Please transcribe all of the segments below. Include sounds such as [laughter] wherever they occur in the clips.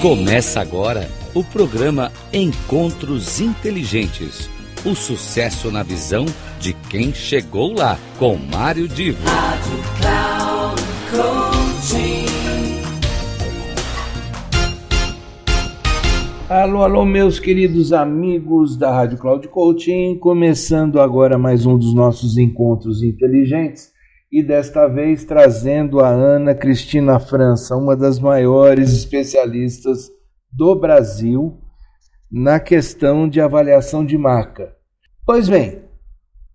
Começa agora o programa Encontros Inteligentes. O sucesso na visão de quem chegou lá, com Mário Divo. Rádio Cloud Alô, alô, meus queridos amigos da Rádio Cloud Coaching, começando agora mais um dos nossos encontros inteligentes e desta vez trazendo a Ana Cristina França, uma das maiores especialistas do Brasil na questão de avaliação de marca. Pois bem,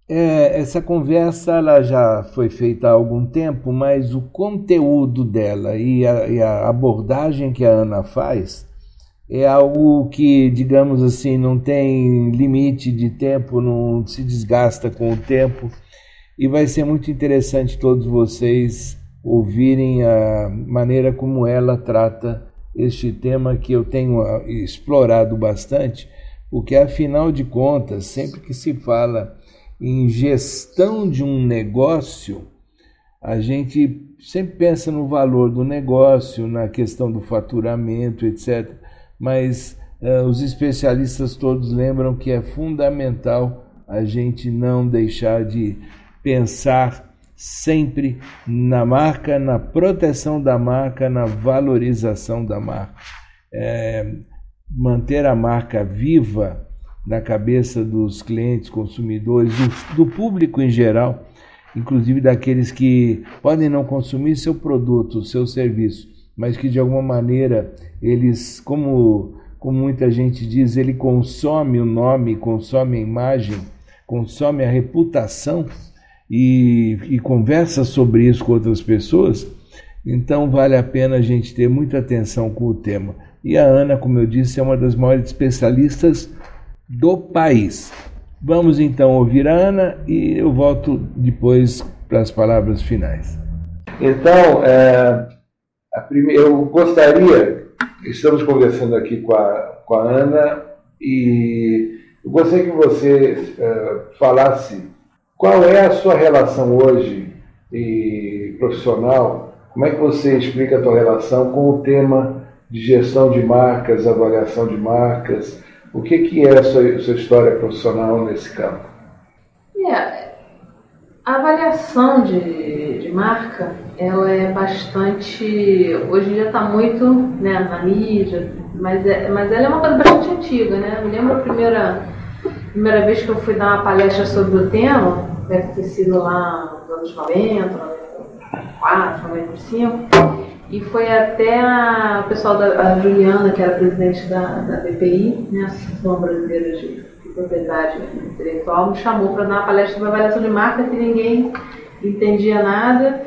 é, essa conversa ela já foi feita há algum tempo, mas o conteúdo dela e a, e a abordagem que a Ana faz é algo que, digamos assim, não tem limite de tempo, não se desgasta com o tempo e vai ser muito interessante todos vocês ouvirem a maneira como ela trata este tema que eu tenho ah, explorado bastante, porque afinal de contas, sempre que se fala em gestão de um negócio, a gente sempre pensa no valor do negócio, na questão do faturamento, etc. Mas uh, os especialistas todos lembram que é fundamental a gente não deixar de pensar sempre na marca, na proteção da marca, na valorização da marca. É, manter a marca viva na cabeça dos clientes, consumidores, do, do, público em geral, inclusive daqueles que podem não consumir seu produto, seu serviço, mas que de alguma maneira eles, como, como muita gente diz, ele consome o nome, consome a imagem, consome a reputação e, e conversa sobre isso com outras pessoas, então vale a pena a gente ter muita atenção com o tema. E a Ana, como eu disse, é uma das maiores especialistas do país. Vamos então ouvir a Ana e eu volto depois para as palavras finais. Então, é, primeira, eu gostaria, estamos conversando aqui com a, com a Ana e eu gostaria que você é, falasse qual é a sua relação hoje e profissional? Como é que você explica a sua relação com o tema de gestão de marcas, avaliação de marcas? O que, que é a sua, a sua história profissional nesse campo? Yeah. A avaliação de, de marca, ela é bastante. Hoje em dia está muito né, na mídia, mas, é, mas ela é uma coisa bastante antiga, né? Eu me lembro a primeira primeira vez que eu fui dar uma palestra sobre o tema, deve ter sido lá nos anos 90, 94, 95, e foi até a, o pessoal da Juliana, que era presidente da, da BPI, né, Associação Brasileira de, de Propriedade Intelectual, me chamou para dar uma palestra sobre avaliação de marca que ninguém entendia nada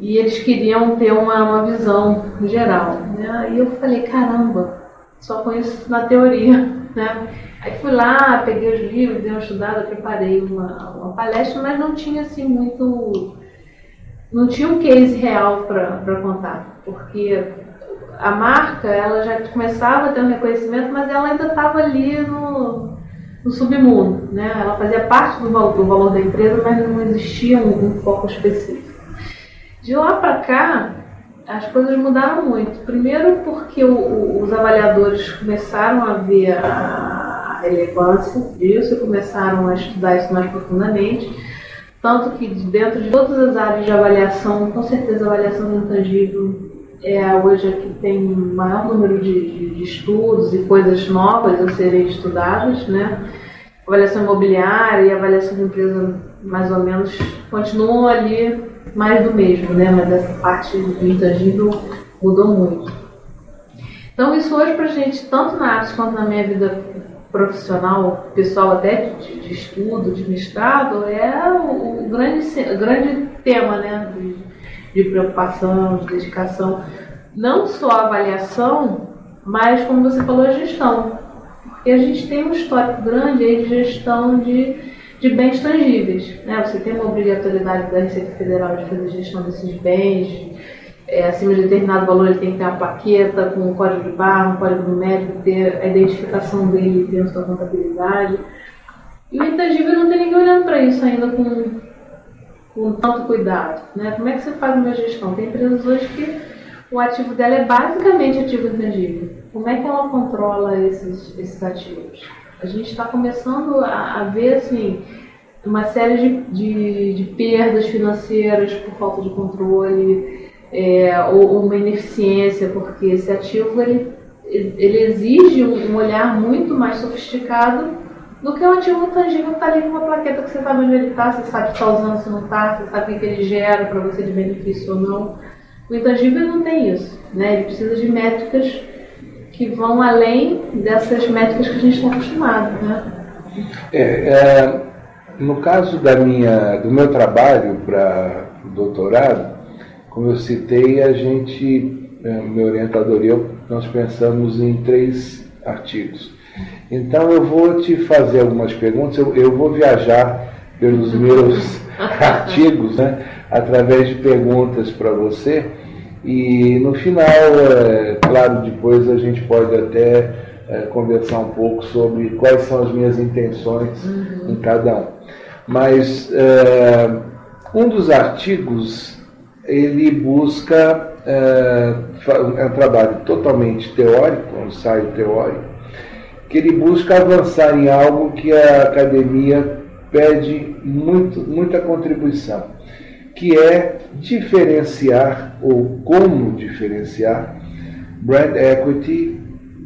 e eles queriam ter uma, uma visão geral. Né? E eu falei, caramba, só conheço na teoria. Né? Aí fui lá, peguei os livros, dei uma estudada, preparei uma, uma palestra, mas não tinha assim muito. Não tinha um case real para contar, porque a marca ela já começava a ter um reconhecimento, mas ela ainda estava ali no, no submundo. Né? Ela fazia parte do valor, do valor da empresa, mas não existia um, um foco específico. De lá para cá, as coisas mudaram muito. Primeiro porque o, o, os avaliadores começaram a ver a, relevância disso e começaram a estudar isso mais profundamente. Tanto que dentro de todas as áreas de avaliação, com certeza a avaliação intangível é hoje a que tem maior número de, de, de estudos e coisas novas a serem estudadas, né? Avaliação imobiliária e avaliação de empresa mais ou menos continuam ali mais do mesmo, né? Mas essa parte do intangível mudou muito. Então isso hoje para a gente, tanto na arte quanto na minha vida profissional, pessoal até de, de estudo, de mestrado, é o, grande, grande tema, né? De, de preocupação, de dedicação. Não só a avaliação, mas como você falou, a gestão. Porque a gente tem um histórico grande aí de gestão de de bens tangíveis. Né? Você tem uma obrigatoriedade da Receita Federal de fazer gestão desses bens, é, acima de determinado valor ele tem que ter uma plaqueta com um código de barra, um código numérico, ter a identificação dele dentro da contabilidade. E o intangível não tem ninguém olhando para isso ainda com, com tanto cuidado. Né? Como é que você faz uma gestão? Tem empresas hoje que o ativo dela é basicamente ativo intangível. Como é que ela controla esses, esses ativos? A gente está começando a, a, ver assim, uma série de, de, de, perdas financeiras por falta de controle, é, ou, ou, uma ineficiência, porque esse ativo ele, ele exige um, um olhar muito mais sofisticado do que o ativo intangível que está ali com uma plaqueta que você sabe onde ele está, você sabe se está usando, se não está, você sabe o que ele gera para você de benefício ou não. O intangível não tem isso, né? Ele precisa de métricas que vão além dessas métricas que a gente está acostumado, né? É, é, no caso da minha, do meu trabalho para o doutorado, como eu citei, a gente, é, meu orientador e eu, nós pensamos em três artigos. Então eu vou te fazer algumas perguntas, eu, eu vou viajar pelos meus [laughs] artigos, né, através de perguntas para você. E no final, é, claro, depois a gente pode até é, conversar um pouco sobre quais são as minhas intenções uhum. em cada um. Mas é, um dos artigos ele busca é, é um trabalho totalmente teórico, um ensaio teórico, que ele busca avançar em algo que a academia pede muito, muita contribuição, que é diferenciar ou como diferenciar brand equity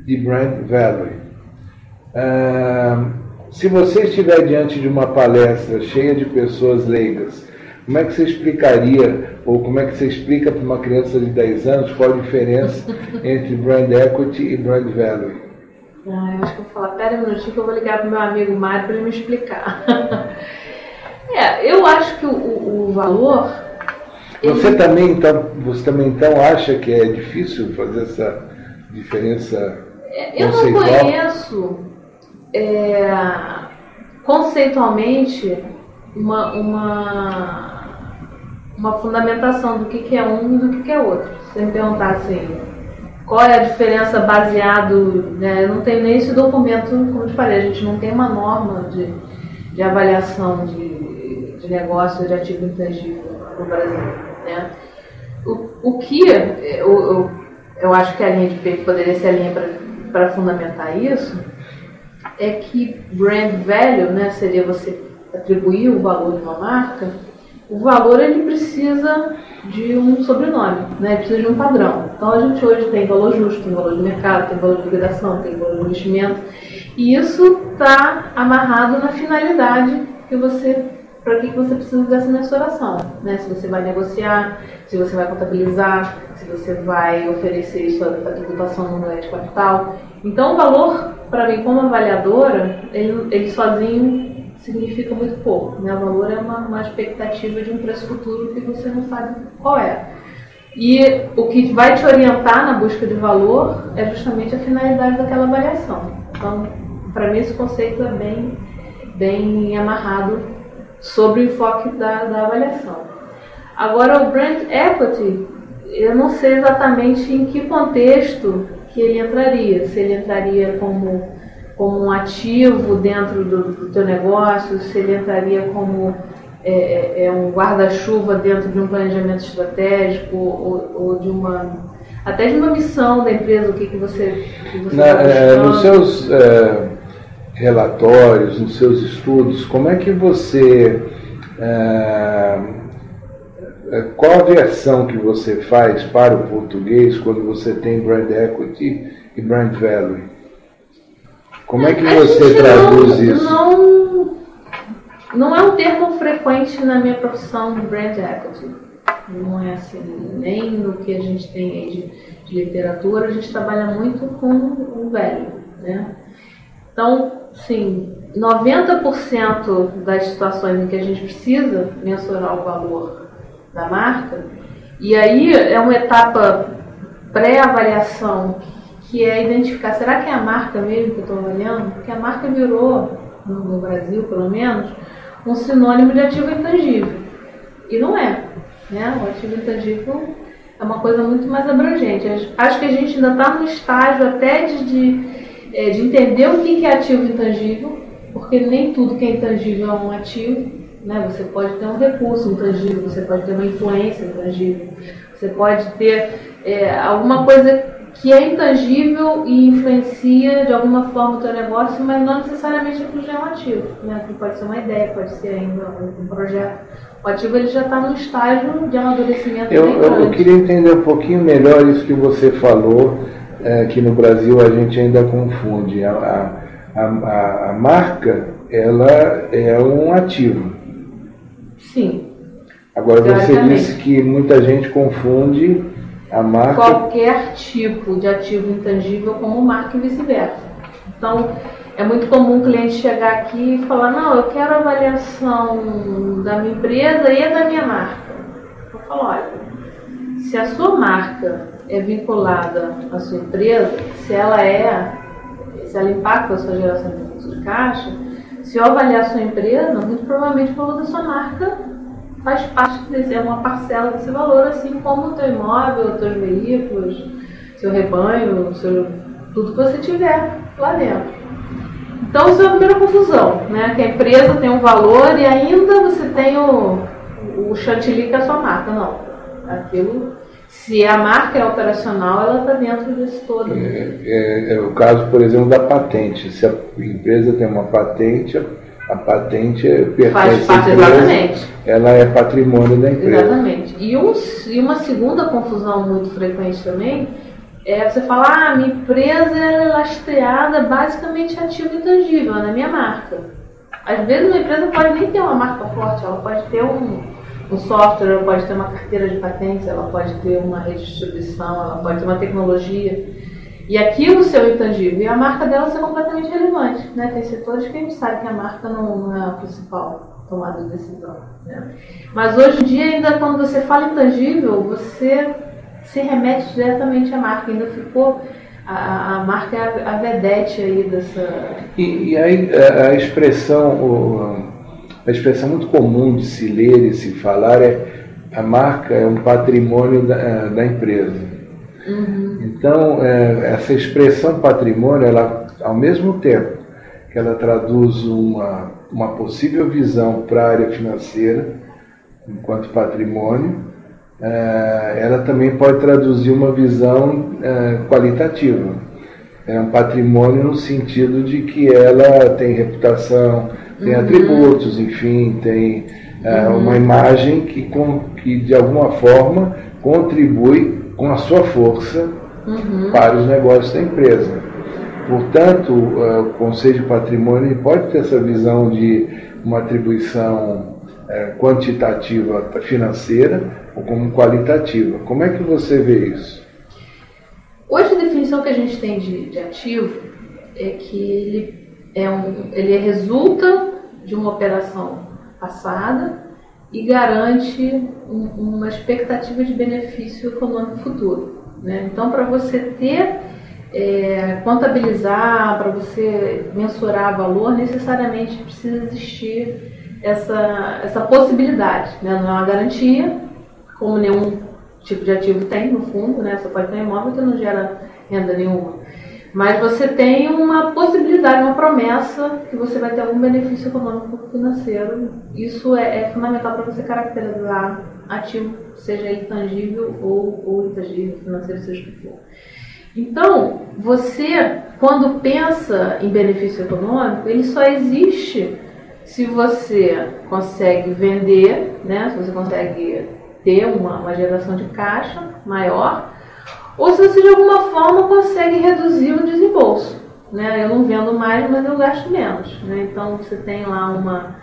de brand value. Uh, se você estiver diante de uma palestra cheia de pessoas leigas, como é que você explicaria, ou como é que você explica para uma criança de 10 anos qual a diferença [laughs] entre brand equity e brand value? Ah, eu acho que eu vou falar, pera um minutinho que eu vou ligar para o meu amigo Mário para ele me explicar. [laughs] é, eu acho que o, o, valor. Você ele... também então, você também então acha que é difícil fazer essa diferença é, Eu não conheço é, conceitualmente uma, uma, uma fundamentação do que, que é um e do que, que é outro. Se me perguntar assim, qual é a diferença baseado, né? Eu não tenho nem esse documento, como te falei, a gente não tem uma norma de, de avaliação de, de negócio de ativo intangível no Brasil, né? O, o que eu, eu, eu acho que a linha de peito poderia ser a linha para fundamentar isso é que brand value, né, seria você atribuir o valor de uma marca, o valor ele precisa de um sobrenome, né? precisa de um padrão. Então a gente hoje tem valor justo, tem valor de mercado, tem valor de liquidação, tem valor de investimento. E isso está amarrado na finalidade que você, para que você precisa dessa mensuração. Né? Se você vai negociar, se você vai contabilizar, se você vai oferecer isso à tributação no de capital. Então o valor, para mim, como avaliadora, ele, ele sozinho significa muito pouco. Né? O valor é uma, uma expectativa de um preço futuro que você não sabe qual é. E o que vai te orientar na busca de valor é justamente a finalidade daquela avaliação. Então, para mim, esse conceito é bem, bem amarrado sobre o enfoque da, da avaliação. Agora, o brand equity, eu não sei exatamente em que contexto que ele entraria. Se ele entraria como como um ativo dentro do, do teu negócio, se ele entraria como é, é, é um guarda-chuva dentro de um planejamento estratégico ou, ou, de uma até de uma missão da empresa, o que, que você, que você Na, tá é, Nos seus é, relatórios, nos seus estudos, como é que você é, é, qual a versão que você faz para o português quando você tem brand equity e brand value? Como é que você traduz não, isso? Não, não é um termo frequente na minha profissão de brand equity. Não é assim, nem no que a gente tem aí de, de literatura, a gente trabalha muito com o velho. Né? Então, sim, 90% das situações em que a gente precisa mensurar o valor da marca, e aí é uma etapa pré-avaliação que é identificar, será que é a marca mesmo que eu estou avaliando? Porque a marca virou, no Brasil pelo menos, um sinônimo de ativo intangível. E não é. Né? O ativo intangível é uma coisa muito mais abrangente. Acho que a gente ainda está no estágio até de, de, é, de, entender o que é ativo intangível, porque nem tudo que é intangível é um ativo. Né? Você pode ter um recurso intangível, você pode ter uma influência intangível, você pode ter é, alguma coisa que é intangível e influencia de alguma forma o teu negócio, mas não necessariamente é um ativo. Né? pode ser uma ideia, pode ser ainda um projeto. O ativo ele já está num estágio de amadurecimento eu, eu, eu, queria entender um pouquinho melhor isso que você falou, é, que no Brasil a gente ainda confunde. A, a, a, a marca ela é um ativo. Sim. Agora você disse que muita gente confunde marca. Qualquer tipo de ativo intangível como marca e vice-versa. Então, é muito comum o cliente chegar aqui e falar, não, eu quero avaliação da minha empresa e da minha marca. Eu falo, olha, se a sua marca é vinculada à sua empresa, se ela é, se ela impacta a sua geração de fluxo de caixa, se eu avaliar a sua empresa, muito provavelmente o valor da sua marca faz parte desse, é uma parcela desse valor, assim como o teu imóvel, os teus veículos, seu rebanho, seu, tudo que você tiver lá dentro. Então isso é a primeira confusão, né? Que a empresa tem um valor e ainda você tem o, o chantilly que é a sua marca. Não. Aquilo, se a marca é operacional, ela está dentro desse todo. É, é, é, o caso, por exemplo, da patente. Se a empresa tem uma patente, a patente é pertence Faz parte, empresa, exatamente. Ela é patrimônio da empresa. Exatamente. E, um, e uma segunda confusão muito frequente também é você falar, ah, minha empresa é lastreada basicamente ativo intangível, na minha marca. Às vezes uma empresa pode nem ter uma marca forte, ela pode ter um, um software, ela pode ter uma carteira de patentes, ela pode ter uma redistribuição, ela pode ter uma tecnologia. E aquilo seu intangível, e a marca dela ser completamente relevante. Né? Tem setores que a gente sabe que a marca não, não é a principal tomada de decisão. Né? Mas hoje em dia, ainda quando você fala intangível, você se remete diretamente à marca. Ainda ficou a, a marca é a, a vedete aí dessa. E, e aí a, a expressão, o, a expressão muito comum de se ler e se falar é a marca é um patrimônio da, da empresa. Uhum. Então, é, essa expressão patrimônio, ela, ao mesmo tempo que ela traduz uma, uma possível visão para a área financeira, enquanto patrimônio, é, ela também pode traduzir uma visão é, qualitativa. É um patrimônio no sentido de que ela tem reputação, tem uhum. atributos, enfim, tem é, uhum. uma imagem que, com, que de alguma forma contribui com a sua força uhum. para os negócios da empresa. Portanto, uh, o Conselho de Patrimônio pode ter essa visão de uma atribuição uh, quantitativa financeira ou como qualitativa. Como é que você vê isso? Hoje a definição que a gente tem de, de ativo é que ele, é um, ele resulta de uma operação passada e garante um, uma expectativa de benefício econômico futuro. Né? Então, para você ter, é, contabilizar, para você mensurar valor, necessariamente precisa existir essa, essa possibilidade. Né? Não é uma garantia, como nenhum tipo de ativo tem no fundo, né? você pode ter um imóvel que não gera renda nenhuma. Mas você tem uma possibilidade, uma promessa que você vai ter algum benefício econômico financeiro. Isso é, é fundamental para você caracterizar ativo, seja ele tangível ou, ou intangível, financeiro, seja o que for. Então, você, quando pensa em benefício econômico, ele só existe se você consegue vender, né? se você consegue ter uma, uma geração de caixa maior ou se você de alguma forma consegue reduzir o desembolso. Né? Eu não vendo mais, mas eu gasto menos. Né? Então você tem lá uma,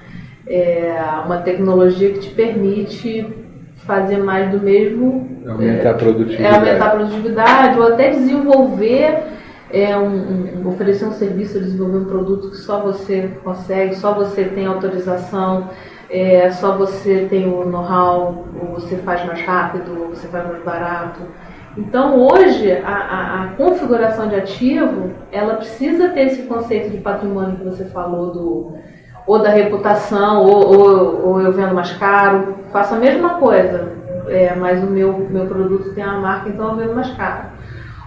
é, uma tecnologia que te permite fazer mais do mesmo. Aumentar é, a produtividade. É, aumentar a produtividade, ou até desenvolver, é, um, um, oferecer um serviço, desenvolver um produto que só você consegue, só você tem autorização. É, só você tem o know-how, ou você faz mais rápido, ou você faz mais barato. Então, hoje, a, a, a, configuração de ativo, ela precisa ter esse conceito de patrimônio que você falou, do, ou da reputação, ou, ou, ou eu vendo mais caro, faço a mesma coisa, é, mas o meu, meu produto tem uma marca, então eu vendo mais caro.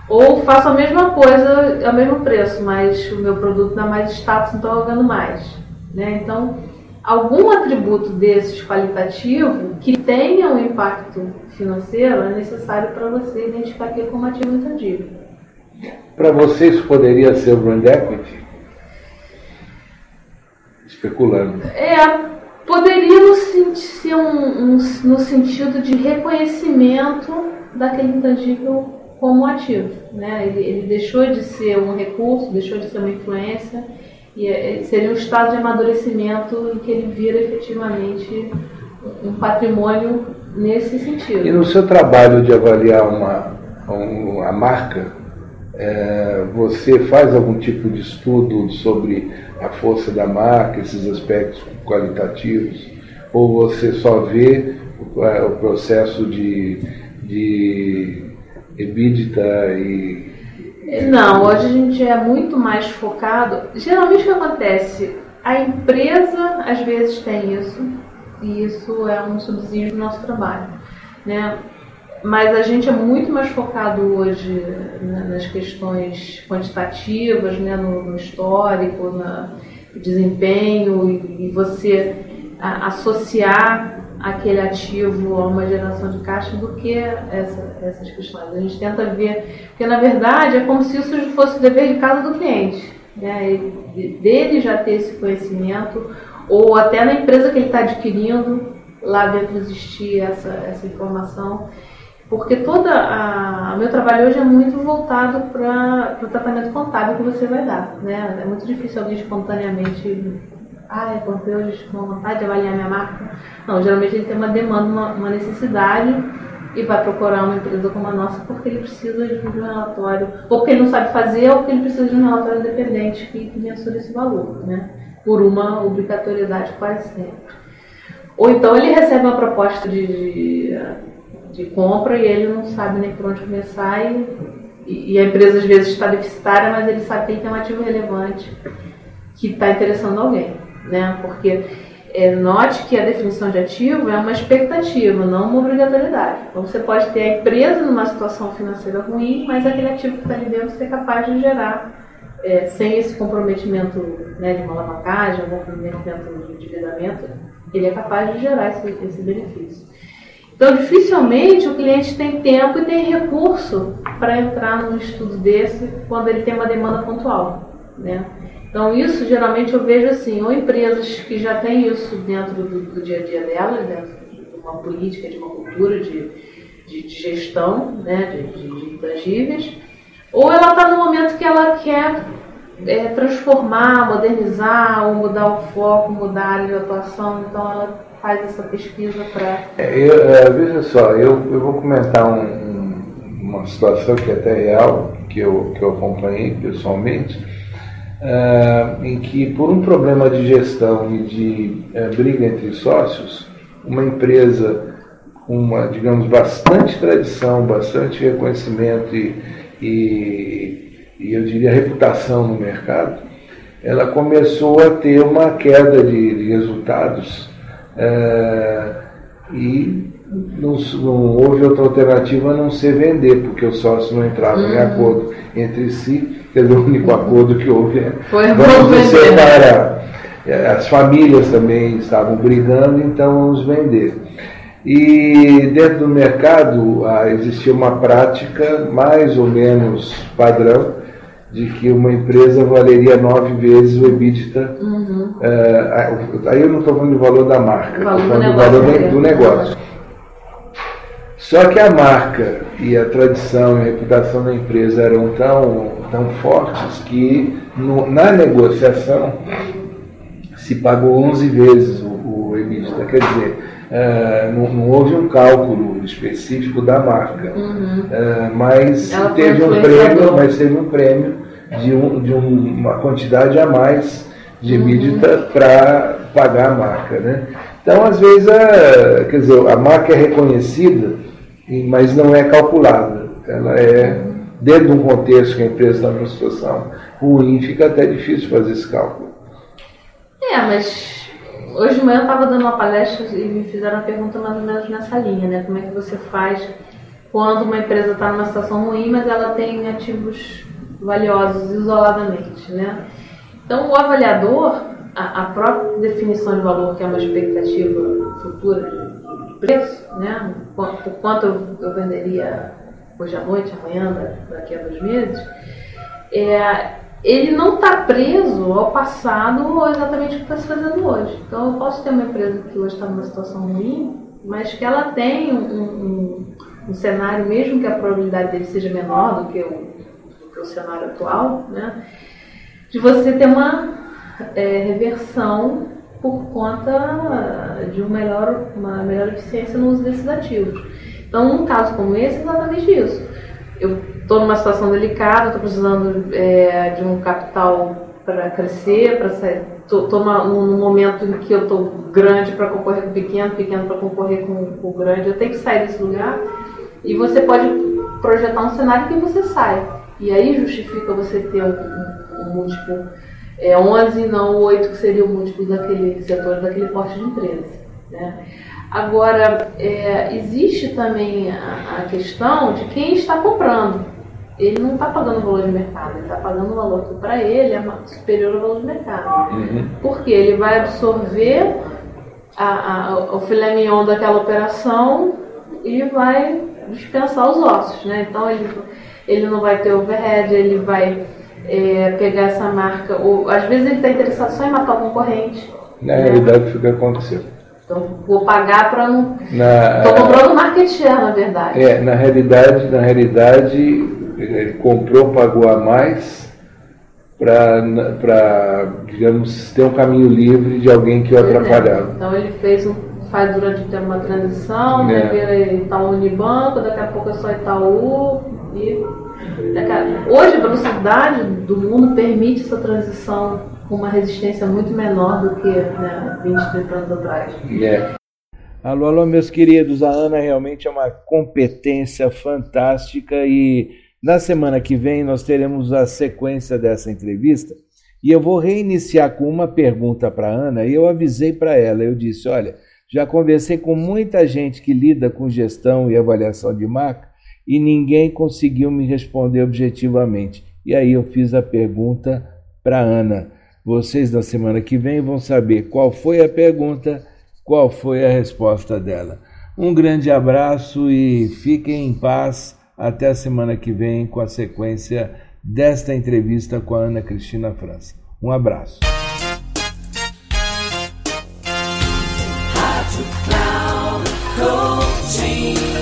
Ou faço a mesma coisa, ao mesmo preço, mas o meu produto dá mais status, então eu vendo mais. Né? Então, algum atributo desses qualitativo que tenha um impacto financeiro é necessário para você identificar aquilo como ativo intangível. Para você isso poderia ser brand equity? Especulando. É, poderia no, ser um, um, no sentido de reconhecimento daquele intangível como ativo. Né? Ele, ele deixou de ser um recurso, deixou de ser uma influência e é, seria um estado de amadurecimento em que ele vira efetivamente um patrimônio nesse sentido. E no seu trabalho de avaliar uma, uma a marca, é, você faz algum tipo de estudo sobre a força da marca, esses aspectos qualitativos, ou você só vê o, é, o processo de, de EBITDA e não, hoje a gente é muito mais focado. Geralmente o que acontece? A empresa às vezes tem isso, e isso é um subsídio do nosso trabalho. Né? Mas a gente é muito mais focado hoje né, nas questões quantitativas, né, no, no histórico, no desempenho, e, e você a, associar aquele ativo a uma geração de caixa do que essa, essas questões. A gente tenta ver, porque na verdade é como se isso fosse o dever de casa do cliente, né? dele já ter esse conhecimento, ou até na empresa que ele está adquirindo, lá dentro existir essa, essa informação. Porque toda a, meu trabalho hoje é muito voltado para o tratamento contábil que você vai dar. Né? É muito difícil alguém espontaneamente ah, porque hoje com vontade de avaliar minha marca. Não, geralmente ele tem uma demanda, uma, uma, necessidade e vai procurar uma empresa como a nossa porque ele precisa de um relatório, ou porque ele não sabe fazer, ou porque ele precisa de um relatório independente que, que mensure esse valor, né? Por uma obrigatoriedade quase sempre. Ou então ele recebe uma proposta de, de, de compra e ele não sabe nem por onde começar e, e a empresa às vezes está deficitária, mas ele sabe que tem um ativo relevante que está interessando alguém né? Porque é, note que a definição de ativo é uma expectativa, não uma obrigatoriedade. Então você pode ter a empresa numa situação financeira ruim, mas aquele ativo que está ali dentro ser capaz de gerar, é, sem esse comprometimento né, de uma alavancagem, algum comprometimento de endividamento, ele é capaz de gerar esse, esse benefício. Então, dificilmente o cliente tem tempo e tem recurso para entrar num estudo desse quando ele tem uma demanda pontual. Né? Então, isso geralmente eu vejo assim, ou empresas que já têm isso dentro do, do dia a dia delas, dentro de uma política, de uma cultura de, de, de gestão né, de, de, de intangíveis, ou ela está no momento que ela quer é, transformar, modernizar, ou mudar o foco, mudar a área de atuação, então ela faz essa pesquisa para. É, é, veja só, eu, eu vou comentar um, um, uma situação que é até real, que eu, que eu acompanhei pessoalmente uh, em que, por um problema de gestão e de uh, briga entre sócios, uma empresa uma, digamos, bastante tradição, bastante reconhecimento e, e, e eu diria reputação no mercado, ela começou a ter uma queda de, de resultados uh, e não, não, houve outra alternativa a não ser vender, porque os sócios não entravam uhum. em acordo entre si Quer dizer, o único acordo que houve é vamos nos separar. É, as famílias também estavam brigando, então vamos vender. E dentro do mercado ah, existia uma prática mais ou menos padrão de que uma empresa valeria nove vezes o EBITDA. Uhum. É, aí eu não estou falando do valor da marca, estou falando do valor do, do negócio. Só que a marca e a tradição e a reputação da empresa eram tão, tão fortes que no, na negociação se pagou 11 vezes o, o EBITDA. Quer dizer, uh, não, não, houve um cálculo específico da marca, uhum. uh, mas teve um prêmio, mas teve um prêmio de, um, de um, uma quantidade a mais de uhum. para pagar a marca. Né? Então, às vezes, a, quer dizer, a marca é reconhecida mas não é calculada. Ela é, dentro de um contexto que a empresa está numa situação ruim, fica até difícil fazer esse cálculo. É, mas hoje de manhã eu estava dando uma palestra e me fizeram uma pergunta mais ou menos nessa linha, né? Como é que você faz quando uma empresa está numa situação ruim, mas ela tem ativos valiosos isoladamente, né? Então o avaliador a, a, própria definição de valor, que é uma expectativa futura de, preço, né? por quanto eu, eu, venderia hoje à noite, amanhã, daqui a dois meses, é, ele não está preso ao passado ou exatamente o que está se fazendo hoje. Então eu posso ter uma empresa que hoje está numa situação ruim, mas que ela tem um, um, um, cenário, mesmo que a probabilidade dele seja menor do que o, o cenário atual, né? de você ter uma é, reversão por conta de um melhor, uma melhor eficiência no uso desses ativos. Então, num caso como esse, é exatamente isso. Eu estou numa situação delicada, estou precisando é, de um capital para crescer, para sair. Estou num momento em que eu estou grande para concorrer com pequeno, pequeno para concorrer com, com o grande. Eu tenho que sair desse lugar. E você pode projetar um cenário que você sai. E aí justifica você ter um, um, um múltiplo é, 11 não 8, que seria o múltiplo daquele setor, daquele porte de empresa. Né? Agora, é, existe também a, a, questão de quem está comprando. Ele não está pagando o valor de mercado, ele está pagando o valor que para ele é superior ao valor de mercado. Uhum. Porque ele vai absorver a, a, o filé mignon daquela operação e vai dispensar os ossos. Né? Então, ele, ele não vai ter overhead, ele vai é, pegar essa marca, ou às vezes ele está interessado só em matar o concorrente. Na né? realidade, o que aconteceu. Então, vou pagar para não. Estou comprando market share, na verdade. É, na realidade, na realidade, ele comprou, pagou a mais para, digamos, ter um caminho livre de alguém que o atrapalhava. Então ele fez um, faz durante o tempo uma transição, é. vira Itaú Unibanco, daqui a pouco é só Itaú e Hoje a velocidade do mundo permite essa transição com uma resistência muito menor do que né, 20, 30 anos atrás. Yeah. Alô, alô, meus queridos. A Ana realmente é uma competência fantástica e na semana que vem nós teremos a sequência dessa entrevista e eu vou reiniciar com uma pergunta para a Ana e eu avisei para ela, eu disse, olha, já conversei com muita gente que lida com gestão e avaliação de marca e ninguém conseguiu me responder objetivamente. E aí eu fiz a pergunta para Ana. Vocês na semana que vem vão saber qual foi a pergunta, qual foi a resposta dela. Um grande abraço e fiquem em paz até a semana que vem com a sequência desta entrevista com a Ana Cristina França. Um abraço.